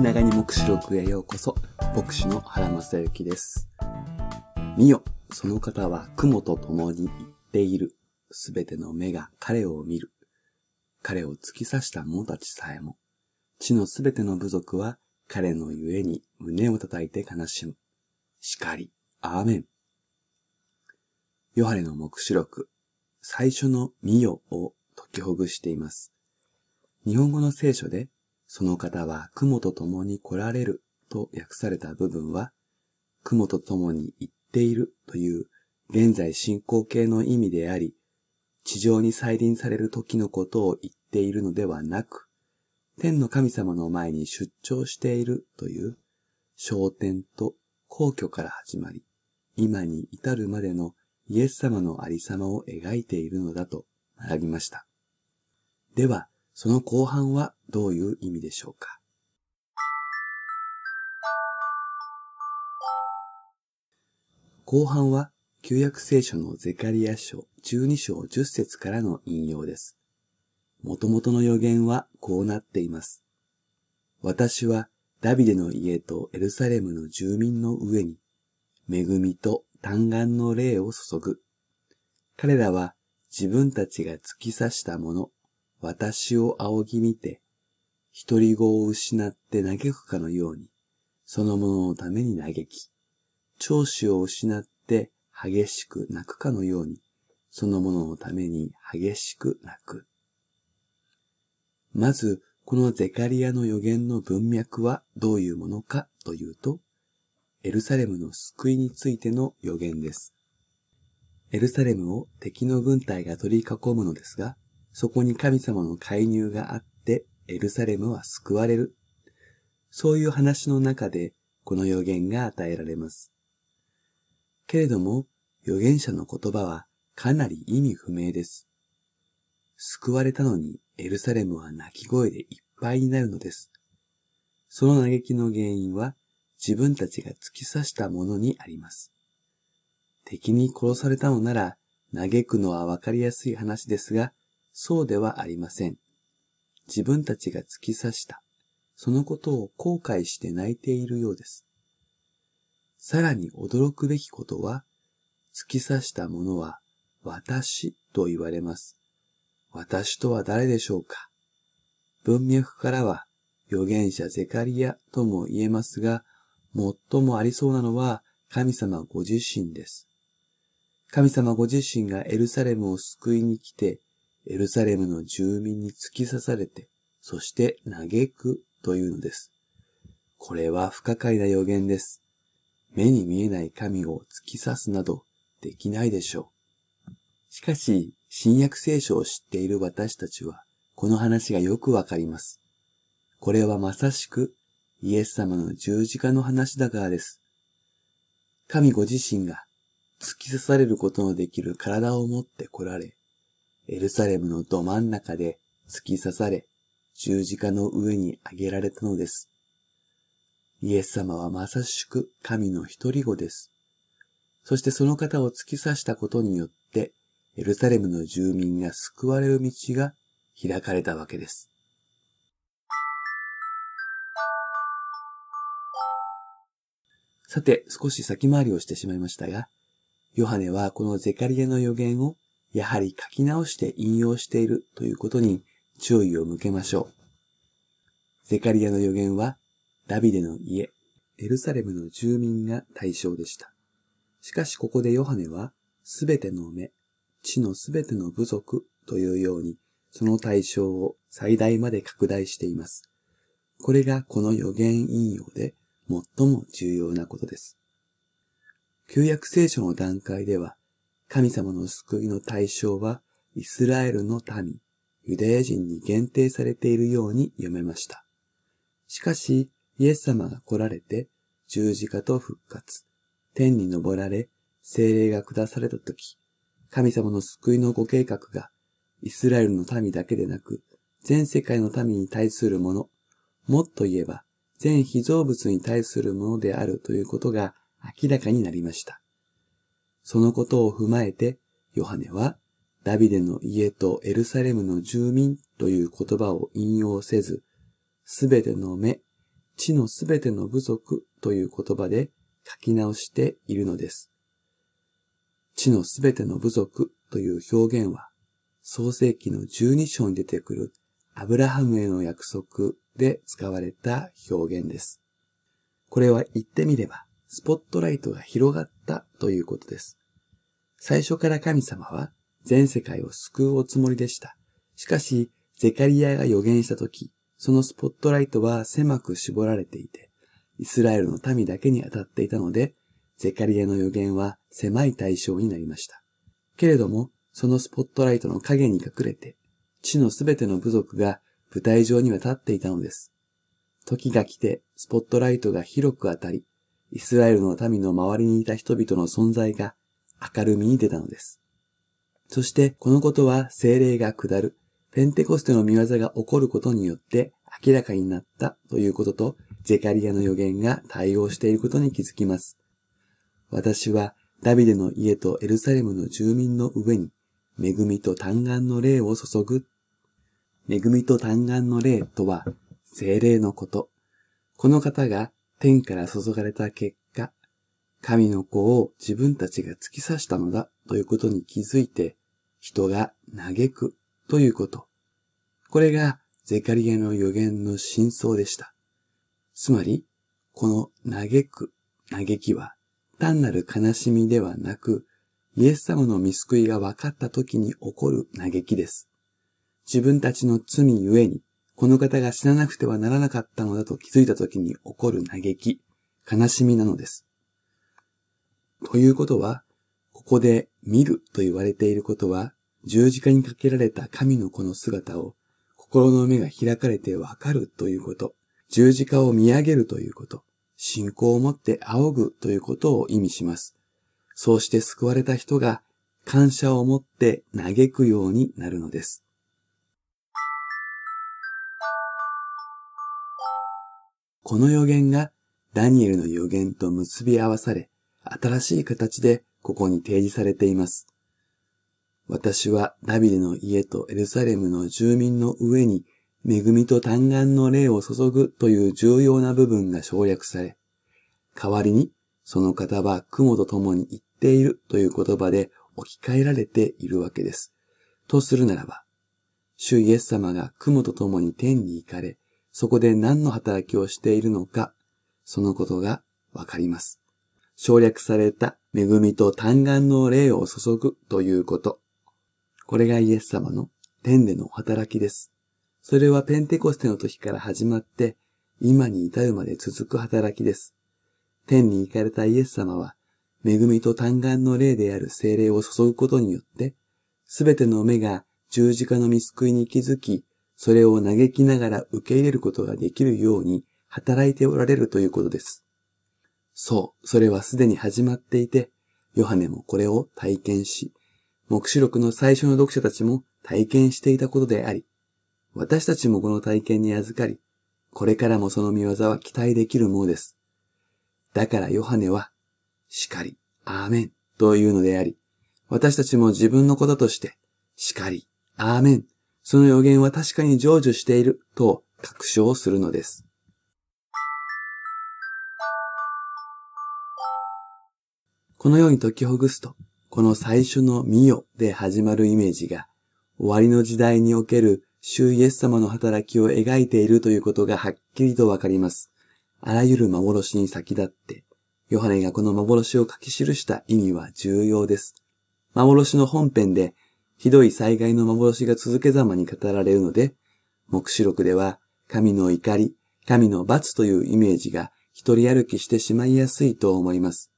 気長に目視録へようこそ、牧師の原正幸です。見よ、その方は雲と共に行っている。すべての目が彼を見る。彼を突き刺した者たちさえも、地のすべての部族は彼のゆえに胸を叩いて悲しむ。叱り、アーメン。ヨハネの目視録、最初の見よを解きほぐしています。日本語の聖書で、その方は雲と共に来られると訳された部分は、雲と共に行っているという現在進行形の意味であり、地上に再臨される時のことを言っているのではなく、天の神様の前に出張しているという焦点と皇居から始まり、今に至るまでのイエス様のありさまを描いているのだと学びました。では、その後半はどういう意味でしょうか？後半は旧約聖書のゼカリア書12章10節からの引用です。元々の予言はこうなっています。私はダビデの家とエルサレムの住民の上に、恵みと嘆願の霊を注ぐ。彼らは自分たちが突き刺したもの、私を仰ぎ見て、独り子を失って嘆くかのように、そのもののために嘆き、長子を失って激しく泣くかのように、そのもののために激しく泣く。まず、このゼカリアの予言の文脈はどういうものかというと、エルサレムの救いについての予言です。エルサレムを敵の軍隊が取り囲むのですが、そこに神様の介入があって、エルサレムは救われる。そういう話の中で、この予言が与えられます。けれども、預言者の言葉はかなり意味不明です。救われたのにエルサレムは泣き声でいっぱいになるのです。その嘆きの原因は自分たちが突き刺したものにあります。敵に殺されたのなら嘆くのはわかりやすい話ですが、そうではありません。自分たちが突き刺した、そのことを後悔して泣いているようです。さらに驚くべきことは、突き刺したものは私と言われます。私とは誰でしょうか文脈からは預言者ゼカリアとも言えますが、最もありそうなのは神様ご自身です。神様ご自身がエルサレムを救いに来て、エルサレムの住民に突き刺されて、そして嘆くというのです。これは不可解な予言です。目に見えない神を突き刺すなどできないでしょう。しかし、新約聖書を知っている私たちは、この話がよくわかります。これはまさしくイエス様の十字架の話だからです。神ご自身が突き刺されることのできる体を持って来られ、エルサレムのど真ん中で突き刺され、十字架の上に上げられたのです。イエス様はまさしく神の一人子です。そしてその方を突き刺したことによって、エルサレムの住民が救われる道が開かれたわけです。さて、少し先回りをしてしまいましたが、ヨハネはこのゼカリアの予言をやはり書き直して引用しているということに注意を向けましょう。ゼカリアの予言は、ダビデの家、エルサレムの住民が対象でした。しかしここでヨハネは、すべての目、地のすべての部族というように、その対象を最大まで拡大しています。これがこの予言引用で最も重要なことです。旧約聖書の段階では、神様の救いの対象はイスラエルの民、ユダヤ人に限定されているように読めました。しかし、イエス様が来られて十字架と復活、天に昇られ、精霊が下されたとき、神様の救いのご計画が、イスラエルの民だけでなく、全世界の民に対するもの、もっと言えば、全被造物に対するものであるということが明らかになりました。そのことを踏まえて、ヨハネは、ダビデの家とエルサレムの住民という言葉を引用せず、すべての目、地のすべての部族という言葉で書き直しているのです。地のすべての部族という表現は、創世記の12章に出てくるアブラハムへの約束で使われた表現です。これは言ってみれば、スポットライトが広がったということです。最初から神様は全世界を救うおつもりでした。しかし、ゼカリアが予言したとき、そのスポットライトは狭く絞られていて、イスラエルの民だけに当たっていたので、ゼカリアの予言は狭い対象になりました。けれども、そのスポットライトの影に隠れて、地のすべての部族が舞台上には立っていたのです。時が来て、スポットライトが広く当たり、イスラエルの民の周りにいた人々の存在が明るみに出たのです。そしてこのことは精霊が下る、ペンテコステの見業が起こることによって明らかになったということと、ゼカリアの予言が対応していることに気づきます。私はダビデの家とエルサレムの住民の上に恵みと嘆願の霊を注ぐ。恵みと嘆願の霊とは精霊のこと。この方が天から注がれた結果、神の子を自分たちが突き刺したのだということに気づいて、人が嘆くということ。これがゼカリアの予言の真相でした。つまり、この嘆く、嘆きは、単なる悲しみではなく、イエス様の見救いが分かった時に起こる嘆きです。自分たちの罪ゆえに、この方が死ななくてはならなかったのだと気づいた時に起こる嘆き、悲しみなのです。ということは、ここで見ると言われていることは、十字架にかけられた神の子の姿を心の目が開かれてわかるということ、十字架を見上げるということ、信仰を持って仰ぐということを意味します。そうして救われた人が感謝を持って嘆くようになるのです。この予言がダニエルの予言と結び合わされ、新しい形でここに提示されています。私はダビデの家とエルサレムの住民の上に恵みと嘆願の霊を注ぐという重要な部分が省略され、代わりにその方は雲と共に言っているという言葉で置き換えられているわけです。とするならば、主イエス様が雲と共に天に行かれ、そこで何の働きをしているのか、そのことがわかります。省略された恵みと嘆願の霊を注ぐということ。これがイエス様の天での働きです。それはペンテコステの時から始まって、今に至るまで続く働きです。天に行かれたイエス様は、恵みと嘆願の霊である精霊を注ぐことによって、すべての目が十字架の見救いに気づき、それを嘆きながら受け入れることができるように働いておられるということです。そう、それはすでに始まっていて、ヨハネもこれを体験し、目視録の最初の読者たちも体験していたことであり、私たちもこの体験に預かり、これからもその見業は期待できるものです。だからヨハネは、しかり、アーメンというのであり、私たちも自分のこととして、しかり、アーメンその予言は確かに成就していると確証するのです。このように解きほぐすと、この最初の見よで始まるイメージが、終わりの時代における主イエス様の働きを描いているということがはっきりとわかります。あらゆる幻に先立って、ヨハネがこの幻を書き記した意味は重要です。幻の本編でひどい災害の幻が続けざまに語られるので、目視録では神の怒り、神の罰というイメージが一人歩きしてしまいやすいと思います。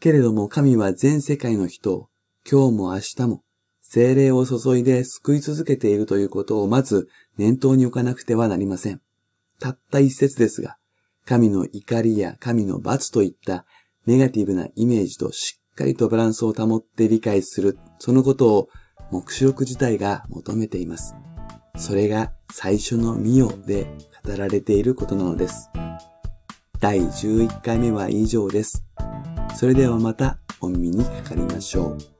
けれども神は全世界の人を今日も明日も精霊を注いで救い続けているということをまず念頭に置かなくてはなりません。たった一節ですが、神の怒りや神の罰といったネガティブなイメージとしっかりとバランスを保って理解する、そのことを目視録自体が求めています。それが最初のミオで語られていることなのです。第11回目は以上です。それではまたお耳にかかりましょう。